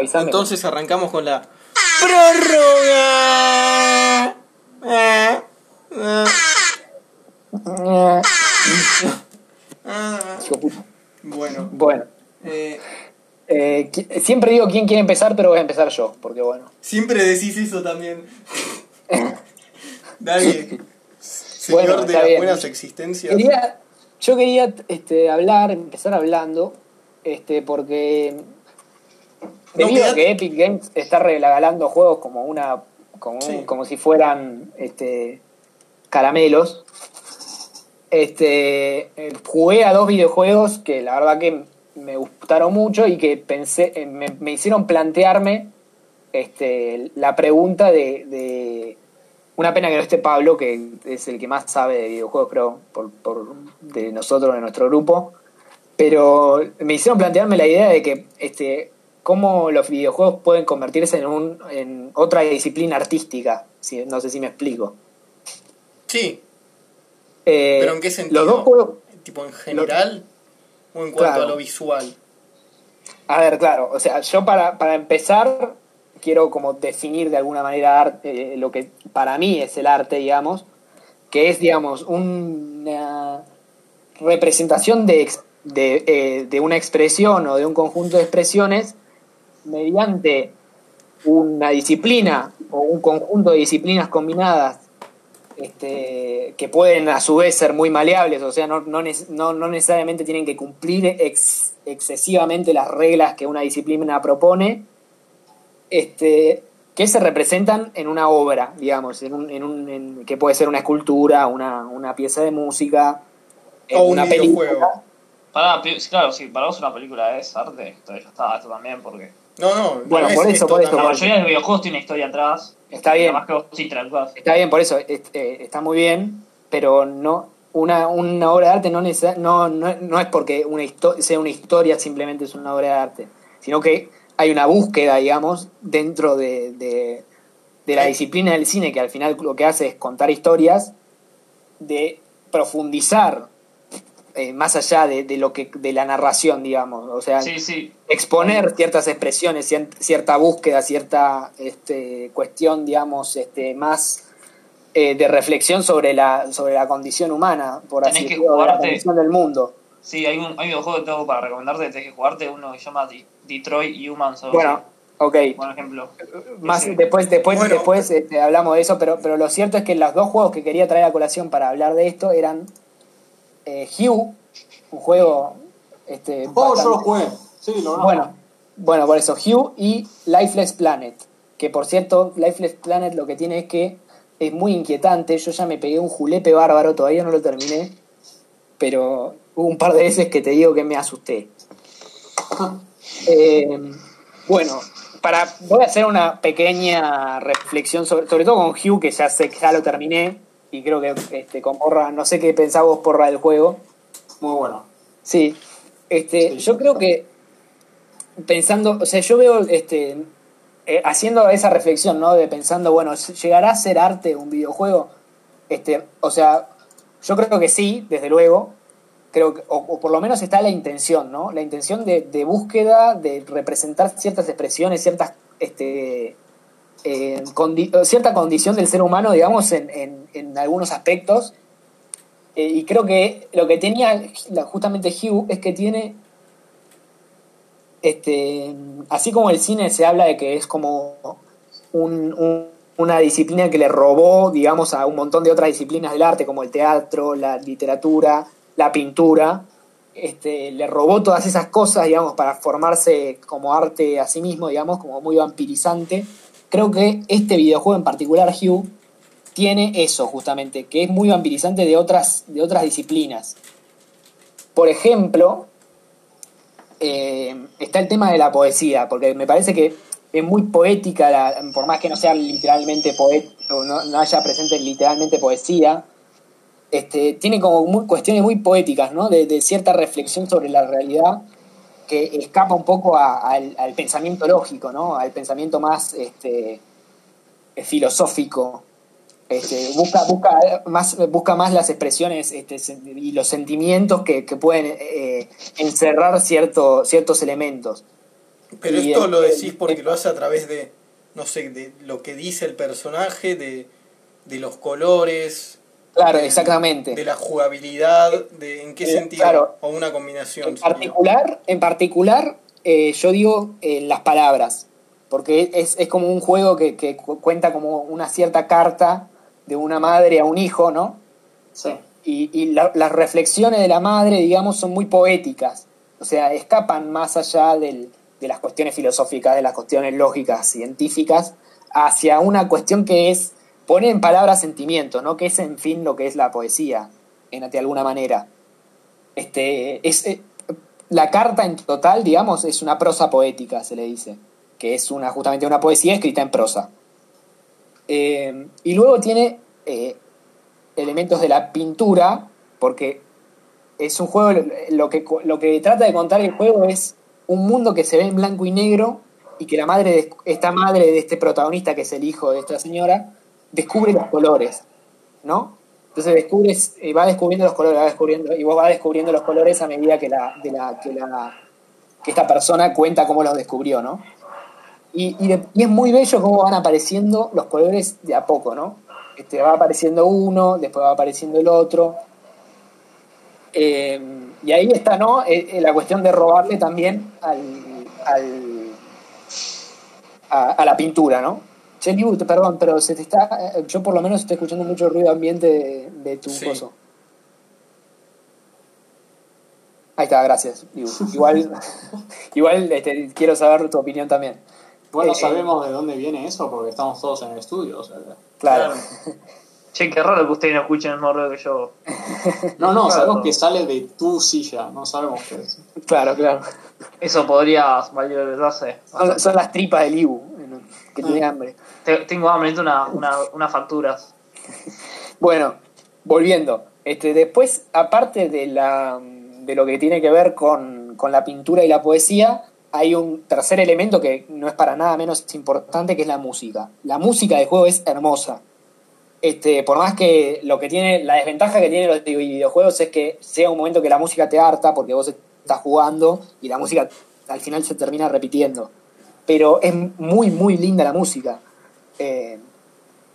Entonces arrancamos con la prórroga. De puta. Bueno, Bueno, eh, eh, siempre digo quién quiere empezar, pero voy a empezar yo, porque bueno. siempre decís eso también. Nadie. Señor Bueno, de las bien. buenas existencias. Quería, yo quería este, hablar, empezar hablando, este, porque No, debido a que Epic Games está regalando juegos como una, como, un- Sí. como si fueran este, caramelos, este, eh, jugué a dos videojuegos que la verdad que me gustaron mucho y que pensé, eh, me, me hicieron plantearme este, la pregunta de, de- una pena que no esté Pablo, que es el que más sabe de videojuegos, creo, por, por- de nosotros, de nuestro grupo. Pero me hicieron plantearme la idea de que este, cómo los videojuegos pueden convertirse en, un, en otra disciplina artística. Si, no sé si me explico. Sí, Eh, pero ¿en qué sentido? Los dos juegos. ¿Tipo en general o en cuanto Claro. a lo visual? A ver, claro, o sea, yo para, para empezar quiero como definir de alguna manera arte, eh, lo que para mí es el arte, digamos, que es, digamos, una representación de, de, eh, de una expresión o de un conjunto de expresiones mediante una disciplina o un conjunto de disciplinas combinadas este, que pueden a su vez ser muy maleables, o sea, no, no, no- no necesariamente tienen que cumplir ex- excesivamente las reglas que una disciplina propone, este, que se representan en una obra, digamos, en un, en un, en- que puede ser una escultura, una, una pieza de música, O un una videojuego. película. Para, claro, si para vos una película es arte, esto ya está, esto también, porque. No, no. Bueno, no es por eso, esto por eso, tan- La por mayoría de los videojuegos tiene historia atrás. Está bien. Además que vos. Está bien, por eso es- eh, está muy bien, pero no una, una obra de arte no, necesa- no, no, no es porque una sea una historia simplemente es una obra de arte, sino que hay una búsqueda, digamos, dentro de, de, de la disciplina del cine, que al final lo que hace es contar historias, de profundizar eh, más allá de, de lo que de la narración, digamos, o sea, Sí, sí. exponer ciertas expresiones, cier- cierta búsqueda, cierta este, cuestión, digamos, este, más eh, de reflexión sobre la, sobre la condición humana, por Tenés así que decirlo, de la jugarte- condición del mundo. Sí, hay un, hay un videojuego que tengo para recomendarte, tenés que jugarte uno que se llama De- Detroit Humans. Bueno, así. ok. Buen ejemplo. Más, Sí. después después, Bueno. después este, hablamos de eso, pero, pero lo cierto es que los dos juegos que quería traer a colación para hablar de esto eran eh, Hue, un juego... Este, Oh, yo lo jugué. Sí, lo Bueno, bueno, por eso, Hue y Lifeless Planet. Que por cierto, Lifeless Planet lo que tiene es que es muy inquietante. Yo ya me pegué un julepe bárbaro, todavía no lo terminé. Pero hubo un par de veces que te digo que me asusté. Eh, bueno, para, voy a hacer una pequeña reflexión, sobre, sobre todo con Hue, que ya sé que ya lo terminé. Y creo que este, con Porra, no sé qué pensás vos, Porra, del juego. Muy bueno. Sí, este, Sí. yo creo que pensando, o sea, yo veo, este, eh, haciendo esa reflexión, ¿no? De pensando, bueno, ¿llegará a ser arte un videojuego? Este, o sea, yo creo que sí, desde luego, creo que, o, o por lo menos está la intención, ¿no? La intención de, de búsqueda, de representar ciertas expresiones, ciertas, este, cierta condición del ser humano, digamos, en, algunos aspectos. Eh, y creo que lo que tenía justamente Hugh es que tiene, este, así como el cine se habla de que es como un- una disciplina que le robó, digamos, a un montón de otras disciplinas del arte, como el teatro, la literatura, la pintura, este, le robó todas esas cosas, digamos, para formarse como arte a sí mismo, digamos, como muy vampirizante. Creo que este videojuego en particular, Hugh, tiene eso justamente, que es muy vampirizante de otras, de otras disciplinas. Por ejemplo, eh, está el tema de la poesía, porque me parece que es muy poética, por más que no sea literalmente poeta, o no, haya presente literalmente poesía, este, tiene como muy- cuestiones muy poéticas, ¿no? De cierta reflexión sobre la realidad que escapa un poco a- al, al pensamiento lógico, ¿no? Al pensamiento más este, filosófico. Este, busca, busca, más, busca más las expresiones este, y los sentimientos que, que pueden eh, encerrar cierto, ciertos elementos. Pero Y esto el- lo decís porque lo hace a través de, no sé, de lo que dice el personaje, de, de los colores, Claro, exactamente. de la jugabilidad, de en qué Eh, sentido, claro. o una combinación. En sería. particular, en particular eh, yo digo eh, las palabras, porque es, es como un juego que, que cu- cuenta como una cierta carta de una madre a un hijo, ¿no? Sí. Y, y la- las reflexiones de la madre, digamos, son muy poéticas, o sea, escapan más allá del- de las cuestiones filosóficas, de las cuestiones lógicas, científicas, hacia una cuestión que es poner en palabras sentimientos, ¿no? Que es, en fin, lo que es la poesía, en, de alguna manera. Este, es, eh, la carta en total, digamos, es una prosa poética, se le dice, que es una, justamente una poesía escrita en prosa. Eh, y luego tiene eh, elementos de la pintura, porque es un juego, lo que, lo que trata de contar el juego es un mundo que se ve en blanco y negro y que la madre, de, esta madre de este protagonista, que es el hijo de esta señora, descubre los colores, ¿no? Entonces descubres, eh, va descubriendo los colores, va descubriendo, y vos vas descubriendo los colores a medida que la, que la, que esta persona cuenta cómo los descubrió, ¿no? Y, y, y es muy bello cómo van apareciendo los colores de a poco, ¿no? Este, va apareciendo uno, después va apareciendo el otro. Eh, y ahí está, ¿no? Eh, la cuestión de robarle también al, al- a la pintura, ¿no? Che, Libu, perdón, pero se te está. eh, Yo por lo menos estoy escuchando mucho ruido ambiente de, de tu Sí. coso. Ahí está, gracias. Libu. Igual, igual este, quiero saber tu opinión también. Bueno, Eh, sabemos de dónde viene eso porque estamos todos en el estudio. o sea Claro. Che, qué raro que ustedes no escuchen el mismo ruido que yo. No, no, Claro. sabemos que sale de tu silla, no sabemos qué es. Claro, claro. Eso podría valorarse. Son, son las tripas del Ibu, que tiene hambre. Te- Tengo hambre, necesito una, una, unas facturas. Bueno, volviendo. Este, después, aparte de, la, de lo que tiene que ver con, con la pintura y la poesía, hay un tercer elemento que no es para nada menos importante, que es la música. La música del juego es hermosa. Este, por más que lo que tiene, la desventaja que tienen los videojuegos es que sea un momento que la música te harta porque vos estás jugando y la música al final se termina repitiendo. Pero es muy, muy linda la música. Eh,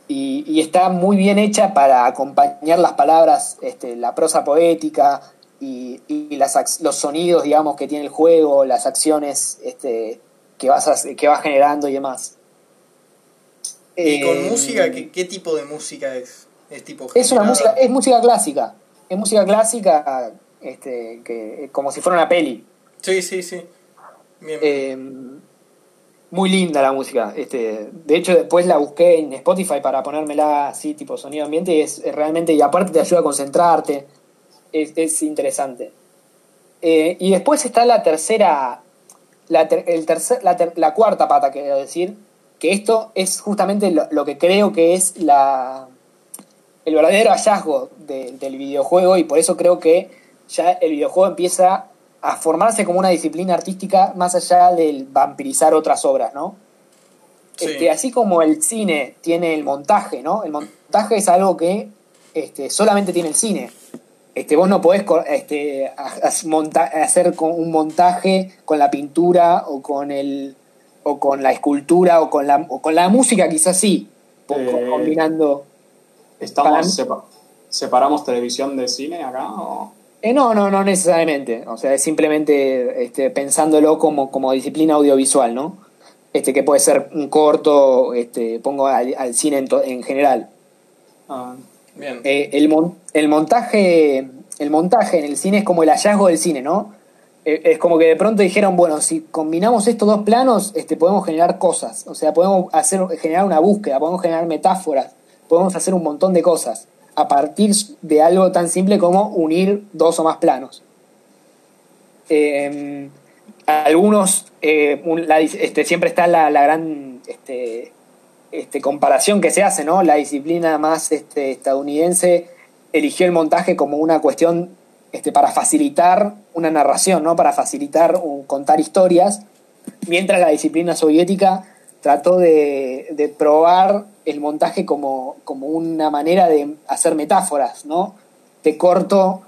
y, y está muy bien hecha para acompañar las palabras, este, la prosa poética y, y las, ac- los sonidos, digamos, que tiene el juego, las acciones este, que, vas a- que va generando y demás. ¿Y con Eh, música? ¿qué, qué tipo de música es? ¿Es tipo Es una música, es música clásica. Es música clásica, este, que, como si fuera una peli. Sí, sí, sí. Bien. Eh, muy linda la música. Este, de hecho, después la busqué en Spotify para ponérmela así, tipo sonido ambiente, y es, realmente, y aparte te ayuda a concentrarte. Es, es interesante. Eh, y después está la tercera, la, ter- el tercer, la, ter- la cuarta pata, quiero decir, que esto es justamente lo, lo que creo que es la, el verdadero hallazgo de- del videojuego y por eso creo que ya el videojuego empieza a formarse como una disciplina artística más allá del vampirizar otras obras, ¿no? Sí. Este, así como el cine tiene el montaje, ¿no? El montaje es algo que este, solamente tiene el cine. Este, vos no podés este, hacer con un montaje con la pintura o con el o con la escultura o con la, o con la música quizás sí, Eh, combinando. ¿Estamos ¿Separamos televisión de cine acá? O? Eh, no, no, no necesariamente. O sea, es simplemente este, pensándolo como, como disciplina audiovisual, ¿no? Este, que puede ser un corto, este, pongo al, al cine en, to- en general. Ah, Bien. Eh, el, mon- el montaje el montaje en el cine es como el hallazgo del cine, ¿no? Eh, es como que de pronto dijeron, bueno, si combinamos estos dos planos, este, podemos generar cosas. O sea, podemos hacer, generar una búsqueda, podemos generar metáforas, podemos hacer un montón de cosas a partir de algo tan simple como unir dos o más planos. Eh, algunos, eh, este, siempre está la, la gran este, este, comparación que se hace, ¿no? La disciplina más estadounidense eligió el montaje como una cuestión para facilitar una narración, ¿no? Para facilitar un- contar historias, mientras la disciplina soviética trató de, de probar el montaje como, como una manera de hacer metáforas, ¿no? Te corto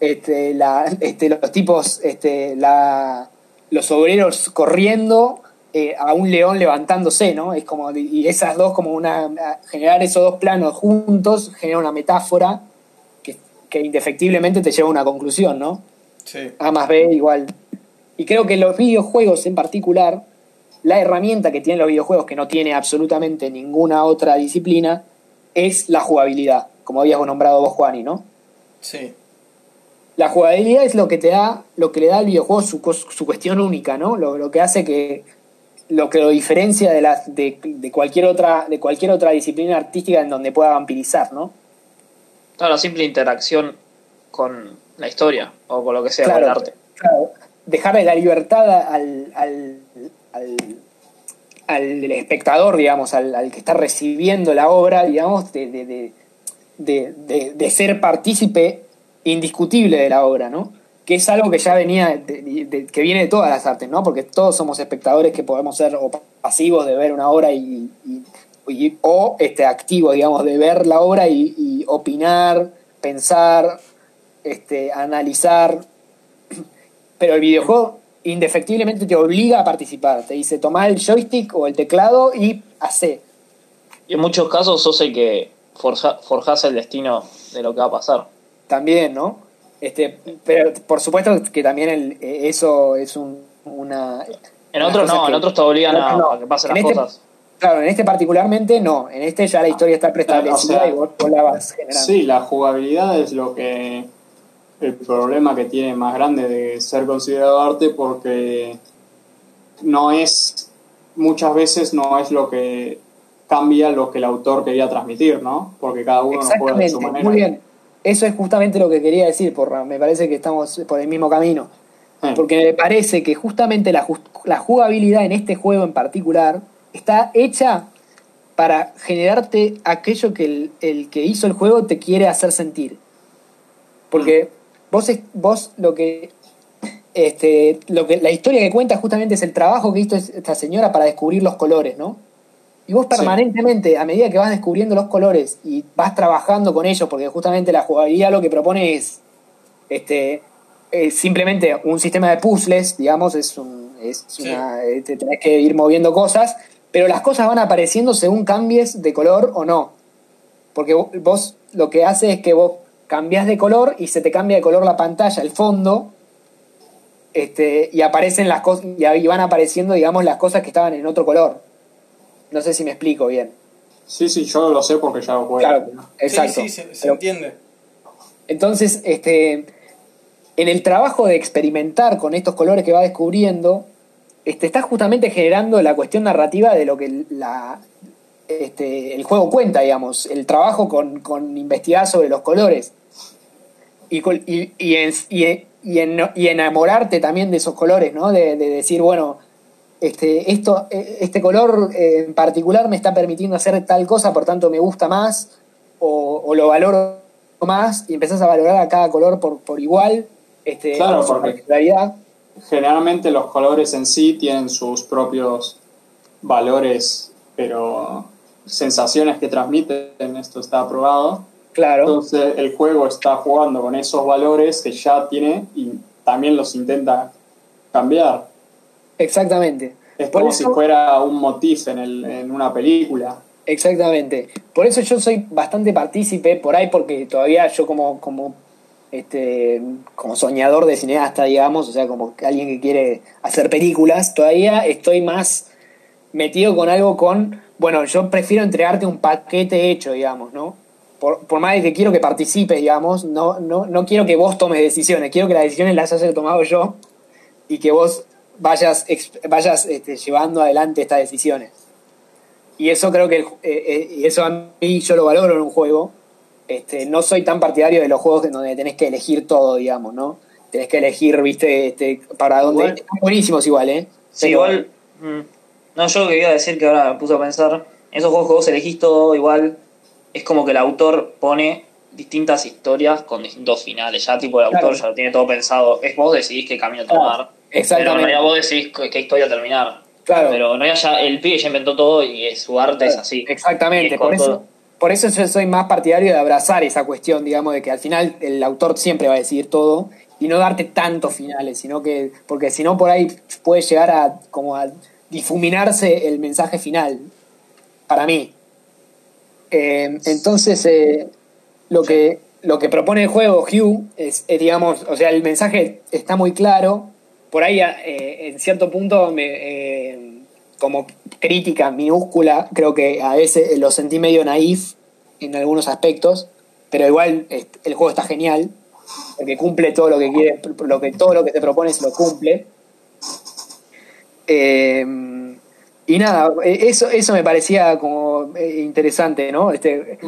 este, la, este, los tipos, este, la, los obreros corriendo eh, a un león levantándose, ¿no? Es como, y esas dos, como una, generar esos dos planos juntos genera una metáfora que, que indefectiblemente te lleva a una conclusión, ¿no? Sí. A más B igual. Y creo que los videojuegos en particular, la herramienta que tienen los videojuegos, que no tiene absolutamente ninguna otra disciplina, es la jugabilidad, como habías nombrado vos, Juani, ¿no? Sí. La jugabilidad es lo que te da, lo que le da al videojuego su, su cuestión única, ¿no? Lo, lo que hace que lo que lo diferencia de, de, de cualquier otra de cualquier otra disciplina artística en donde pueda vampirizar, ¿no? Claro, la simple interacción con la historia o con lo que sea, Claro, con el arte. claro, dejarle la libertad al, al, al, al espectador, digamos, al, al que está recibiendo la obra, digamos, de, de, de, de, ser partícipe indiscutible de la obra, ¿no? Que es algo que ya venía, que viene de todas las artes, ¿no? Porque todos somos espectadores que podemos ser o pasivos de ver una obra y, y- y- o este, activos, digamos, de ver la obra y, y opinar, pensar, este, analizar, pero el videojuego indefectiblemente te obliga a participar. Te dice, toma el joystick o el teclado y hace. Y en muchos casos sos el que forja, forjás el destino de lo que va a pasar. También, ¿no? Este, pero por supuesto que también el- eh, eso es un, una... En otros no, que- en otros te obligan a, otros no. a que pasen En las este- cosas. Claro, en este particularmente no. En este ya la historia está preestablecida O sea, y vos, vos la vas generando. Sí, la jugabilidad es lo que el problema que tiene más grande de ser considerado arte porque no es muchas veces no es lo que cambia lo que el autor quería transmitir, ¿no? Porque cada uno lo juega de su manera. muy bien. Eso es justamente lo que quería decir, porra. Me parece que estamos por el mismo camino. Sí. Porque me parece que justamente la, la jugabilidad en este juego en particular está hecha para generarte aquello que el, el que hizo el juego te quiere hacer sentir. Porque vos, es- vos lo que este, lo que la historia que cuenta justamente es el trabajo que hizo es- esta señora para descubrir los colores, ¿no? Y vos Sí. permanentemente, a medida que vas descubriendo los colores y vas trabajando con ellos, porque justamente la jugabilidad lo que propone es este eh, simplemente un sistema de puzzles, digamos, es un, es Sí. una, eh, te tenés que ir moviendo cosas, pero las cosas van apareciendo según cambies de color o no. Porque vo- vos lo que hace es que vos cambias de color y se te cambia de color la pantalla, el fondo, este, y aparecen las cosas, y ahí van apareciendo, digamos, las cosas que estaban en otro color. No sé si me explico bien. Sí, sí, yo lo sé porque ya lo juego. Claro, exacto. Sí, sí, se, se Pero- entiende. entonces, este, en el trabajo de experimentar con estos colores que va descubriendo, este, está justamente generando la cuestión narrativa de lo que la, este, el juego cuenta, digamos, el trabajo con, con investigar sobre los colores. Y, y, y, en- y en- y en- y enamorarte también de esos colores, ¿no? De, de decir, bueno, este, esto, eh, este color eh, en particular me está permitiendo hacer tal cosa, por tanto me gusta más, o, o lo valoro más, y empezás a valorar a cada color por, por igual, este, Claro, porque- particularidad. Generalmente los colores en sí tienen sus propios valores, pero sensaciones que transmiten, esto está probado. Claro, Entonces el juego está jugando con esos valores que ya tiene y también los intenta cambiar. exactamente. Es Por como eso- si fuera un motif en, el, en una película. Exactamente. Por eso yo soy bastante partícipe por ahí, porque todavía yo como, como, este, como soñador de cineasta, digamos, o sea, como alguien que quiere hacer películas, todavía estoy más metido con algo con, bueno, yo prefiero entregarte un paquete hecho, digamos, ¿no? Por, por más de que quiero que participes, digamos, no, no, no quiero que vos tomes decisiones, quiero que las decisiones las haya tomado yo y que vos vayas, vayas este, llevando adelante estas decisiones. Y eso creo que el- eh, eh, y eso a mí yo lo valoro en un juego. Este, no soy tan partidario de los juegos en donde tenés que elegir todo, digamos, ¿no? Tenés que elegir, viste, este, para dónde. Igual- Están buenísimos igual, ¿eh? Sí, Pero- igual. mm, No, yo quería decir que ahora me puse a pensar. Esos juegos que vos elegís todo igual. Es como que el autor pone distintas historias con distintos finales. Ya, tipo, el autor ya lo tiene todo pensado. Es vos decidís qué camino Claro, tomar. Pero en exactamente. realidad vos decidís qué, historia terminar. Claro. Pero realidad ya el pibe ya inventó todo y su arte es así. Exactamente, es por eso, por eso yo soy más partidario de abrazar esa cuestión, digamos, de que al final el autor siempre va a decidir todo y no darte tantos finales, sino que, porque si no por ahí puede llegar a como a difuminarse el mensaje final, para mí. Eh, entonces, eh, lo, que, lo que propone el juego Hugh es, es, digamos, o sea, el mensaje está muy claro, por ahí eh, en cierto punto me, como crítica minúscula, creo que a veces lo sentí medio naif en algunos aspectos, pero igual el juego está genial porque cumple todo lo que quiere, lo que, todo lo que te propone se lo cumple. Eh, y nada, eso, eso me parecía como eh, interesante, ¿no? Este,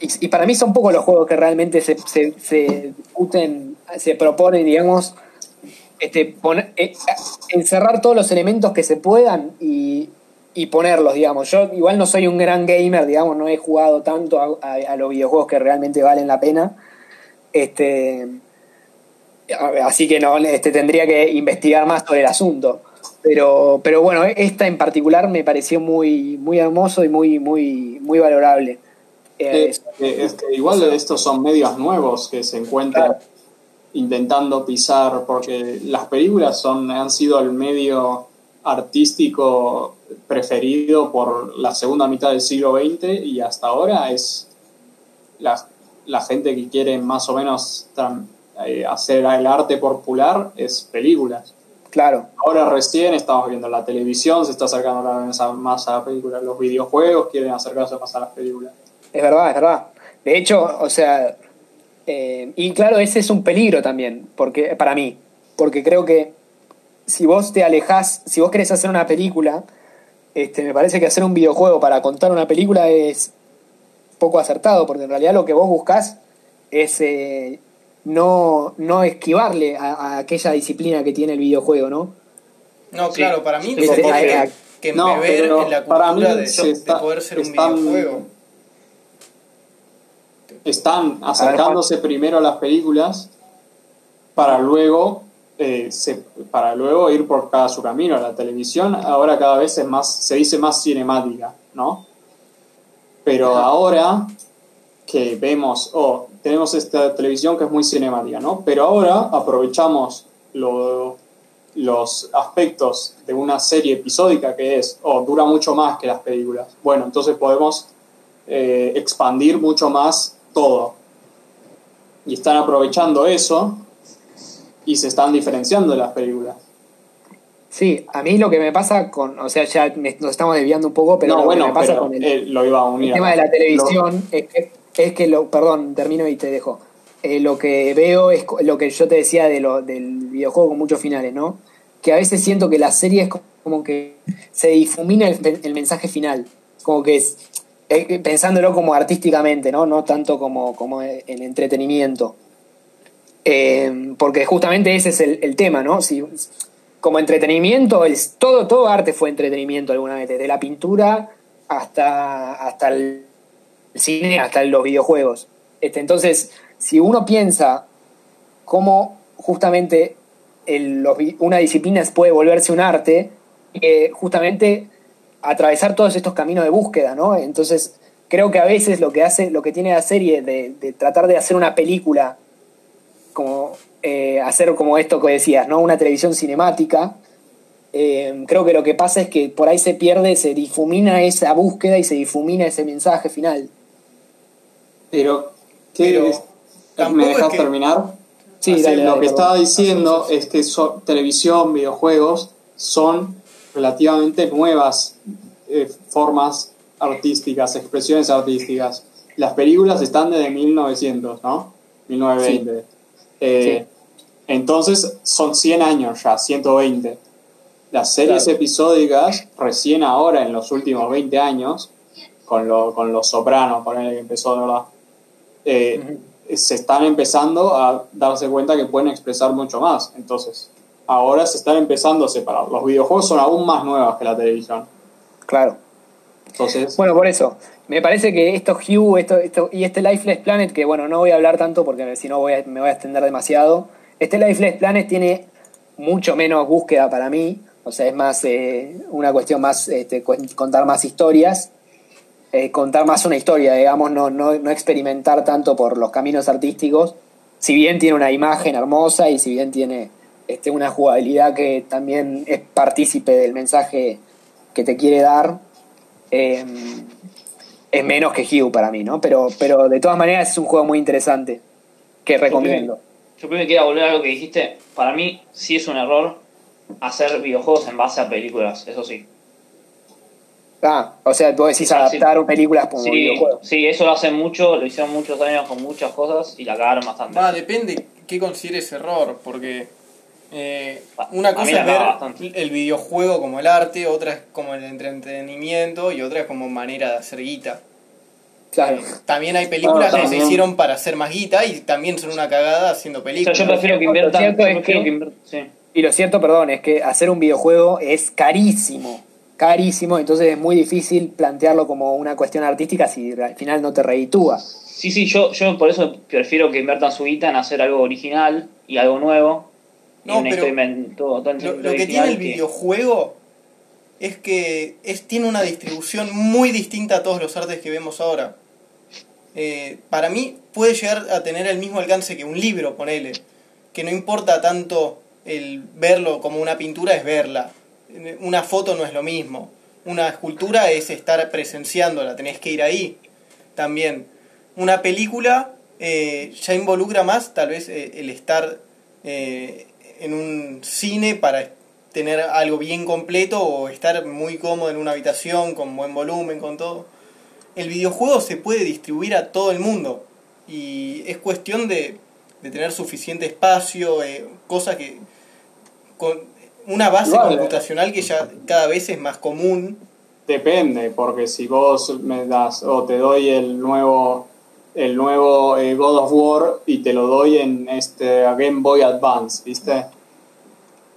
y, para mí son pocos los juegos que realmente se, se, se discuten, se proponen, digamos, este, poner, eh, encerrar todos los elementos que se puedan y, y, ponerlos, digamos. Yo igual no soy un gran gamer, digamos, no he jugado tanto a, a los videojuegos que realmente valen la pena este, así que no, este, tendría que investigar más sobre el asunto. Pero, pero bueno, esta en particular me pareció muy, muy hermoso y muy, muy, muy valorable. Eh, igual estos son medios nuevos que se encuentran intentando pisar, porque las películas son, han sido el medio artístico preferido por la segunda mitad del siglo XX y hasta ahora es las la gente que quiere más o menos eh, hacer el arte popular es películas. Claro. Ahora recién estamos viendo la televisión, se está acercando más a las películas, los videojuegos quieren acercarse más a las películas. Es verdad, es verdad. De hecho, o sea, eh, y claro, ese es un peligro también, porque para mí, porque creo que si vos te alejás, si vos querés hacer una película, este, me parece que hacer un videojuego para contar una película es poco acertado, porque en realidad lo que vos buscás es eh, no, no esquivarle a, aquella disciplina que tiene el videojuego, ¿no? No, claro, para mí es que, que no, ver en la cultura de, poder ser un videojuego. Están acercándose primero a las películas para luego eh, se, para luego ir por cada su camino. La televisión ahora cada vez es más, se dice más cinemática, ¿no? Pero ahora que vemos, oh, tenemos esta televisión que es muy cinemática, ¿no? Pero ahora aprovechamos los aspectos de una serie episódica que es, oh, dura mucho más que las películas. Bueno, entonces podemos eh, expandir mucho más todo. Y están aprovechando eso y se están diferenciando de las películas. Sí, a mí lo que me pasa con, o sea, ya nos estamos desviando un poco, pero lo que me pasa con el, lo iba a unir tema de la televisión es, que, es que lo, perdón, termino y te dejo. Eh, lo que veo es lo que yo te decía de lo, del videojuego con muchos finales, ¿no? Que a veces siento que la serie es como que se difumina el, mensaje final, como que es, eh, pensándolo como artísticamente, ¿no? No tanto como, como en entretenimiento. Eh, porque justamente ese es el, tema, ¿no? Si, como entretenimiento, todo, todo arte fue entretenimiento alguna vez, desde la pintura hasta, hasta el cine, hasta los videojuegos. Este, entonces, si uno piensa cómo justamente una disciplina puede volverse un arte, eh, justamente atravesar todos estos caminos de búsqueda, ¿no? Entonces, creo que a veces lo que hace, lo que tiene la serie de, tratar de hacer una película como eh, hacer como esto que decías, ¿no? Una televisión cinemática. Eh, creo que lo que pasa es que por ahí se pierde, se difumina esa búsqueda y se difumina ese mensaje final. Pero, ¿qué ¿Me dejas terminar? Sí, lo que estaba diciendo es que televisión, videojuegos son relativamente nuevas eh, formas artísticas, expresiones artísticas. Las películas están desde 1900, ¿no? 1920. Entonces son 100 años ya, 120. Las series episódicas, recién ahora, en los últimos 20 años, con, lo, con Los Sopranos, con el que empezó, ¿verdad? Eh, se están empezando a darse cuenta que pueden expresar mucho más. Entonces, ahora se están empezando a separar. Los videojuegos son aún más nuevos que la televisión. Claro. Entonces. Bueno, por eso. Me parece que esto Hugh esto, esto, y este Lifeless Planet, que bueno, no voy a hablar tanto porque si no voy me voy a extender demasiado. Este Lifeless Planet tiene mucho menos búsqueda para mí, o sea, es más eh, una cuestión más este, contar más historias, eh, contar más una historia, digamos, no, no, no, experimentar tanto por los caminos artísticos, si bien tiene una imagen hermosa y si bien tiene este, una jugabilidad que también es partícipe del mensaje que te quiere dar, eh, es menos que Hugh para mí, ¿no? Pero, pero de todas maneras es un juego muy interesante que recomiendo. Yo primero quiero volver a lo que dijiste. Para mí sí es un error hacer videojuegos en base a películas, eso sí. Ah, o sea, vos decís adaptar películas como sí, videojuegos. Sí, eso lo hacen mucho, lo hicieron muchos años con muchas cosas y la cagaron bastante. Va, depende qué consideres error, porque eh, una cosa es ver bastante. el videojuego como el arte, otra es como el entretenimiento y otra es como manera de hacer guita. Claro. Eh, también hay películas Ah, que se hicieron para hacer más guita y también son una cagada haciendo O sea, películas. yo prefiero que Lo inviertan. cierto yo es prefiero que- sí. Y lo cierto, perdón, es que hacer un videojuego es carísimo. Carísimo, entonces es muy difícil plantearlo como una cuestión artística si al final no te reditúa. Sí, sí, yo, yo por eso prefiero que inviertan su guita en hacer algo original y algo nuevo. y No, una pero todo- todo Lo, que tiene el que- videojuego es que es, tiene una distribución muy distinta a todos los artes que vemos ahora. Eh, para mí puede llegar a tener el mismo alcance que un libro, ponele. Que no importa tanto el verlo como una pintura, es verla. Una foto no es lo mismo. Una escultura es estar presenciándola, tenés que ir ahí también. Una película eh, ya involucra más tal vez eh, el estar eh, en un cine para tener algo bien completo o estar muy cómodo en una habitación con buen volumen, con todo. El videojuego se puede distribuir a todo el mundo y es cuestión de, de tener suficiente espacio, eh, cosa que una base computacional que ya cada vez es más común. Depende, porque si vos me das o te doy el nuevo el nuevo eh, God of War y te lo doy en este Game Boy Advance, ¿viste?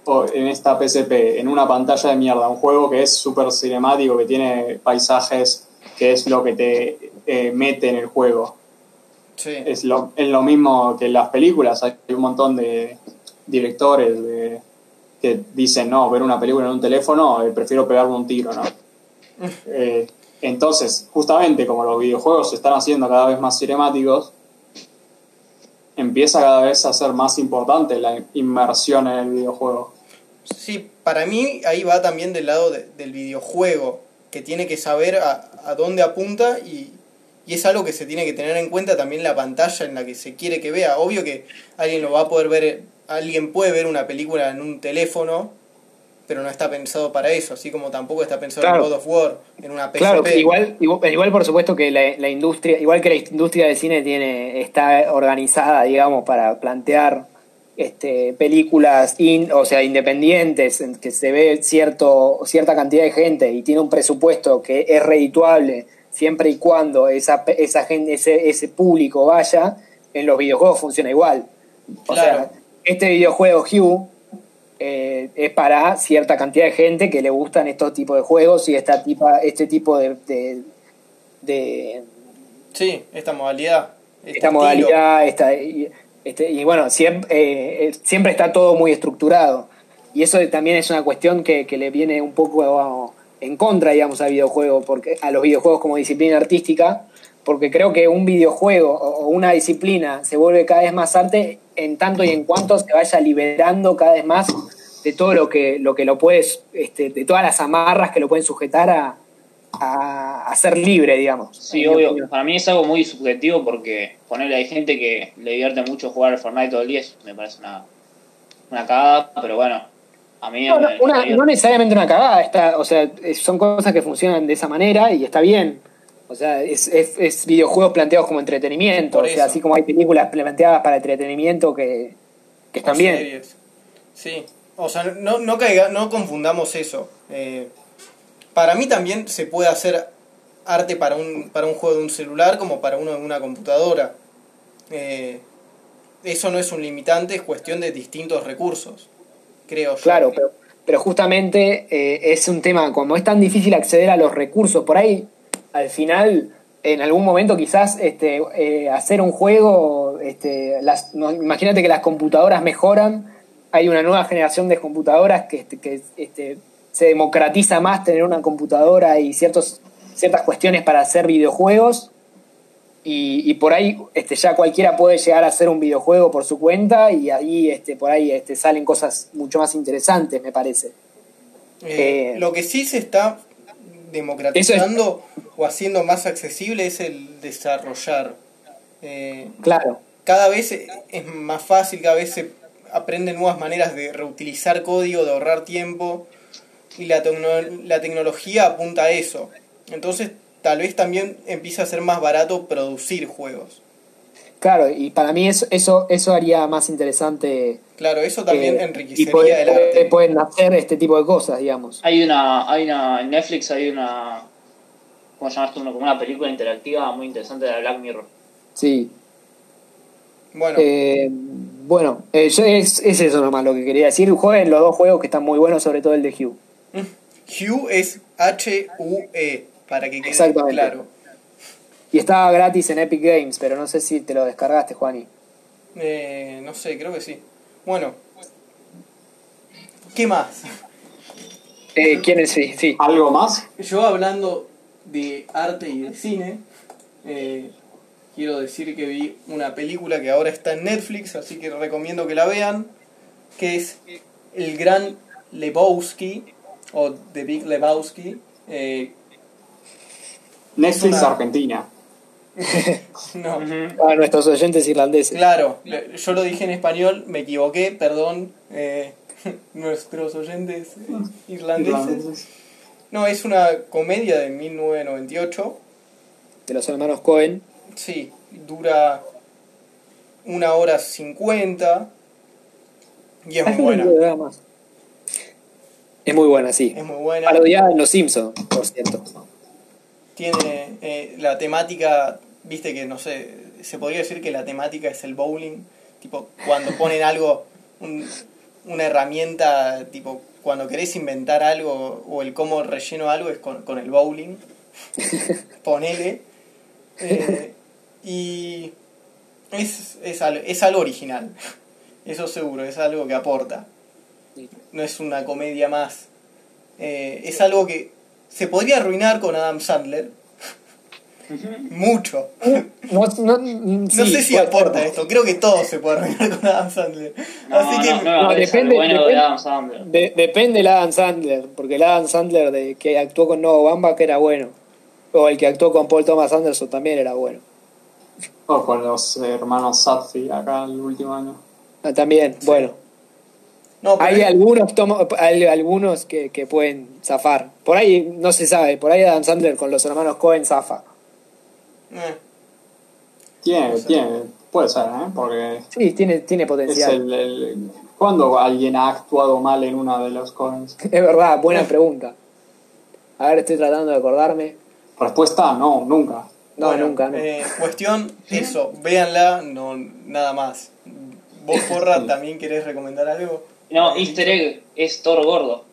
O en esta PSP, en una pantalla de mierda, un juego que es súper cinemático, que tiene paisajes, que es lo que te eh, mete en el juego. Sí. Es lo, es lo mismo que en las películas, hay un montón de directores de- que dicen, no, ver una película en un teléfono, eh, prefiero pegarme un tiro, ¿no? Eh, entonces, justamente como los videojuegos se están haciendo cada vez más cinemáticos, empieza cada vez a ser más importante la inmersión en el videojuego. Sí, para mí ahí va también del lado de- del videojuego, que tiene que saber a, a dónde apunta y, y es algo que se tiene que tener en cuenta también la pantalla en la que se quiere que vea. Obvio que alguien lo va a poder ver, alguien puede ver una película en un teléfono, pero no está pensado para eso, así como tampoco está pensado Claro. en God of War, en una PSP. Claro, igual, igual, igual por supuesto que la, la industria, igual que la industria del cine tiene, está organizada, digamos, para plantear este, películas in- o sea, independientes, en que se ve cierto, cierta cantidad de gente y tiene un presupuesto que es redituable siempre y cuando esa, esa gente, ese, ese público vaya, en los videojuegos funciona igual. O Claro. sea, este videojuego Hue eh, es para cierta cantidad de gente que le gustan estos tipos de juegos y esta tipa, este tipo de, de, de- Sí, esta modalidad. este esta estilo. modalidad, esta, y, este, y bueno, siempre, eh, eh, siempre está todo muy estructurado. Y eso también es una cuestión que, que le viene un poco en contra, digamos, al videojuego, porque, a los videojuegos como disciplina artística, porque creo que un videojuego o una disciplina se vuelve cada vez más arte en tanto y en cuanto se vaya liberando cada vez más de todo lo que lo que lo puedes, este, de todas las amarras que lo pueden sujetar a, a, a ser libre, digamos. Sí, obvio. opinión. Para mí es algo muy subjetivo porque ponerle hay gente que le divierte mucho jugar al Fortnite todo el día, me parece una, una cagada, pero bueno, a mí No, no, una- no necesariamente una cagada, está, o sea, son cosas que funcionan de esa manera y está bien. O sea, es, es, es videojuegos planteados como entretenimiento, Por o sea, eso. así como hay películas planteadas para entretenimiento que, que están bien. series. Sí, o sea, no, no, caiga, no confundamos eso. Eh, para mí también se puede hacer arte para un, para un juego de un celular como para uno de una computadora. Eh, eso no es un limitante, es cuestión de distintos recursos, creo yo. Claro, pero, pero justamente eh, es un tema, como es tan difícil acceder a los recursos, por ahí al final, en algún momento quizás este, eh, hacer un juego, este, las, no, imagínate que las computadoras mejoran, hay una nueva generación de computadoras que, este, que este, se democratiza más tener una computadora y ciertos, ciertas cuestiones para hacer videojuegos. y, y por ahí este, ya cualquiera puede llegar a hacer un videojuego por su cuenta y ahí este, por ahí este, salen cosas mucho más interesantes, me parece. Eh, Eh, lo que sí se está democratizando o haciendo más accesible es el desarrollar. Eh, Claro, cada vez es más fácil, cada vez se aprenden nuevas maneras de reutilizar código, de ahorrar tiempo y la, tecno- la tecnología apunta a eso. Entonces tal vez también empieza a ser más barato producir juegos. Claro, y para mí eso, eso, eso haría más interesante. Claro, eso también eh, y enriquecería puede- el arte. pueden hacer este tipo de cosas, digamos. Hay una, hay una, en Netflix hay una, ¿cómo llamaste uno? Como una película interactiva muy interesante de Black Mirror. Sí. Bueno, Eh, bueno, eh, yo- es, es eso nomás lo que quería decir. Jueguen los dos juegos que están muy buenos, sobre todo el de Hugh. Hue es H-U-E, para que quede Exactamente. claro. Y estaba gratis en Epic Games, pero no sé si te lo descargaste, Juani. Eh, no sé, creo que sí. Bueno, ¿qué más? Eh, ¿Quién es? Sí, sí. ¿Algo más? Yo hablando de arte y de cine, eh, quiero decir que vi una película que ahora está en Netflix, así que recomiendo que la vean, que es El Gran Lebowski, o The Big Lebowski. eh, Netflix una- Argentina. No, A nuestros oyentes irlandeses. claro, yo lo dije en español, me equivoqué, perdón, eh, nuestros oyentes irlandeses. No, es una comedia de 1998. De los hermanos Cohen. Sí, dura una hora cincuenta y es muy buena. Es muy buena, sí. Es muy buena. Parodiada en Los Simpsons, por cierto. Tiene eh, la temática, viste que no sé, se podría decir que la temática es el bowling. Tipo, cuando ponen algo, un- una herramienta, tipo, cuando querés inventar algo o el cómo relleno algo es con, con el bowling. Ponele. Eh, y es, es, al- es algo original. Eso seguro, es algo que aporta. No es una comedia más. Eh, es algo que se podría arruinar con Adam Sandler. Mucho. No, no, No sí, sé si puede- aporta esto. Creo que todo se puede arruinar con Adam Sandler. No, Así que no, no me no, parece depende- bueno de depende- Adam Sandler. de- depende del Adam Sandler, porque el Adam Sandler de, que actuó con Noah Bamba era bueno. O el que actuó con Paul Thomas Anderson también era bueno. O con los hermanos Sadfi acá el último año. Ah, también, bueno. No, Hay algunos, tomo- hay algunos que, que pueden zafar. Por ahí no se sabe, por ahí Adam Sandler con los hermanos Cohen zafa. eh, Tiene, tiene, puede ser, ¿eh? Porque Sí, tiene, tiene potencial. el, el- ¿Cuándo alguien ha actuado mal en una de los Coens? Es verdad, buena pregunta. A ver, estoy tratando de acordarme. Respuesta, no, nunca. No, bueno, nunca, no. eh, cuestión, eso, véanla, no nada más. ¿Vos, Porra, también querés recomendar algo? No, Easter egg es Thor gordo.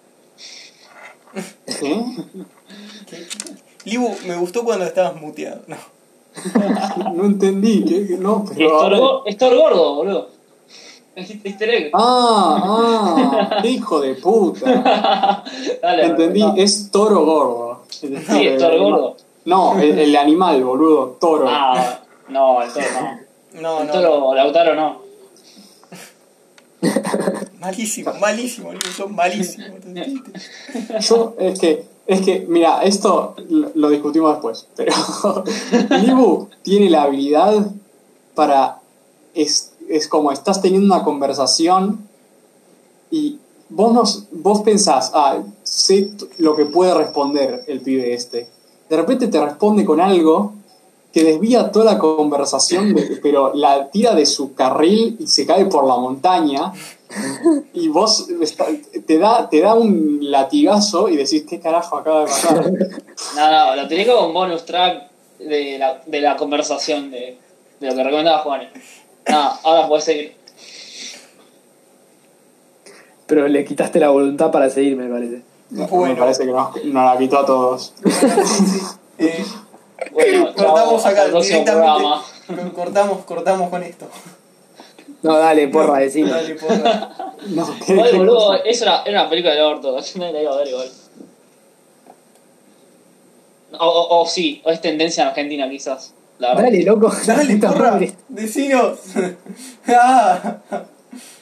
¿Qué? Libu, me gustó cuando estabas muteado. No. No entendí, ¿qué? No, Es pero... ver. go- es Thor gordo, boludo. Es Easter egg. Ah, ah, qué hijo de puta. Dale, Entendí, no. es toro gordo. Sí, es Thor gordo. No, el, el animal, boludo, toro. Ah, no, el Thor no. No, El no. Toro, Lautaro no. Malísimo, malísimo, Libu, sos malísimo. Yo, es que, es que, mira, esto lo, lo discutimos después, pero Libu tiene la habilidad para, es, es como estás teniendo una conversación y vos, nos, vos pensás, ah, sé lo que puede responder el pibe este. De repente te responde con algo que desvía toda la conversación, de- pero la tira de su carril y se cae por la montaña y vos está- te da, te da un latigazo y decís, ¿qué carajo acaba de pasar? No, no, lo tenía como un bonus track de la, de la conversación de, de lo que recomendaba Juan. No, ahora puedes seguir. Pero le quitaste la voluntad para seguir, me parece. Me Bueno. parece que nos, nos la quitó a todos. Eh, Bueno, chao, cortamos acá directamente. programa. Cortamos, cortamos con esto. No, dale, porra, decime. Dale, porra. No, ¿qué- Igual, qué boludo, eso era, era una película del orto. Yo no la iba a ver igual. O, o, o sí, o es tendencia en Argentina quizás. La verdad. Dale, loco. Dale, porra, decinos. ah,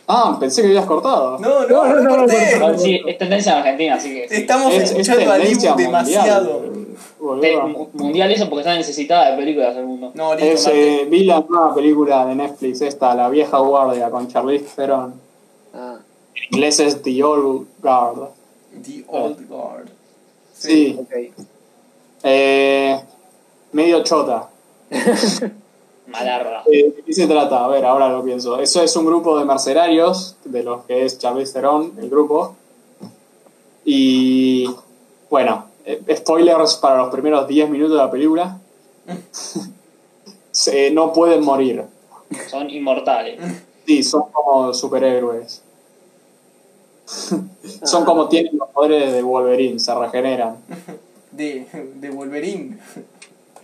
Ah, pensé que habías cortado. no, no, No, no, no, sí, es tendencia en Argentina, así que. Estamos Es, es escuchando a Libu tendencia demasiado. mundial. Boludo. mundial eso porque está necesitada de películas del mundo. No, listo, Es, eh, vi la nueva película de Netflix, esta, La vieja guardia, con Charlize Theron. Ah, En inglés es The Old Guard. The Old Guard. Sí. ok. Eh, medio chota. Malarda. Eh, ¿De qué se trata? A ver, ahora lo pienso. Eso es un grupo de mercenarios, de los que es Charlize Theron, el grupo. Y bueno, eh, spoilers para los primeros 10 minutos de la película. Se- no pueden morir. Son inmortales. Sí, son como superhéroes. son como tienen los poderes de Wolverine, se regeneran. De, de Wolverine.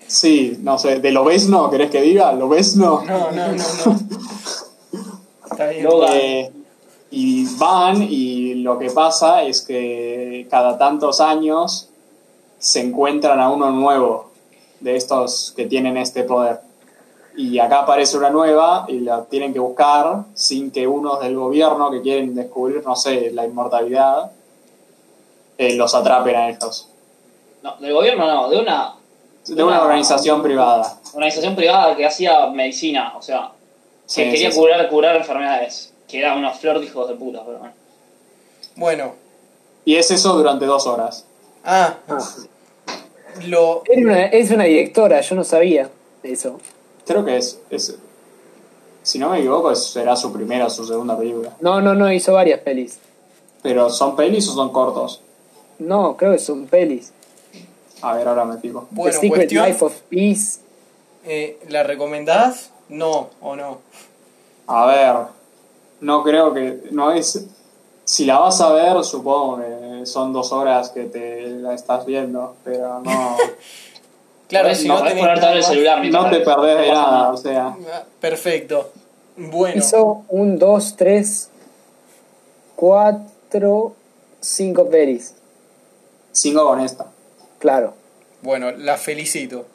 Sí, no sé, ¿de lo ves no? ¿Querés que diga? ¿Lo ves no? No, no, no, no. Está bien. Luego- Eh, y van y lo que pasa es que cada tantos años se encuentran a uno nuevo de estos que tienen este poder. Y acá aparece una nueva y la tienen que buscar sin que unos del gobierno que quieren descubrir, no sé, la inmortalidad, eh, los atrapen a estos. No, del gobierno no, de una De una organización privada. organización privada que hacía medicina, o sea, que Sí, quería sí, sí. curar, curar enfermedades. Que era una flor de hijos de puta, pero bueno. Bueno. Y es eso durante dos horas. Ah, lo. Una- es una directora, yo no sabía eso. Creo que es, es si no me equivoco, es- será su primera o su segunda película. No, no, no, hizo varias pelis. Pero ¿son pelis o son cortos? No, creo que son pelis. A ver, ahora me pico. Bueno, The Secret cuestión. Life of Peace. eh, ¿La recomendás? No, o no. A ver, no creo que. No es. Si la vas a ver, supongo que son dos horas que te la estás viendo, pero no, Claro, Podés- si no, no, tenés ver el celular no te perdés de no nada. O sea, Ah, Perfecto. Bueno. Hizo un, dos, tres, cuatro, cinco pelis. cinco con esta. Claro. Bueno, la felicito.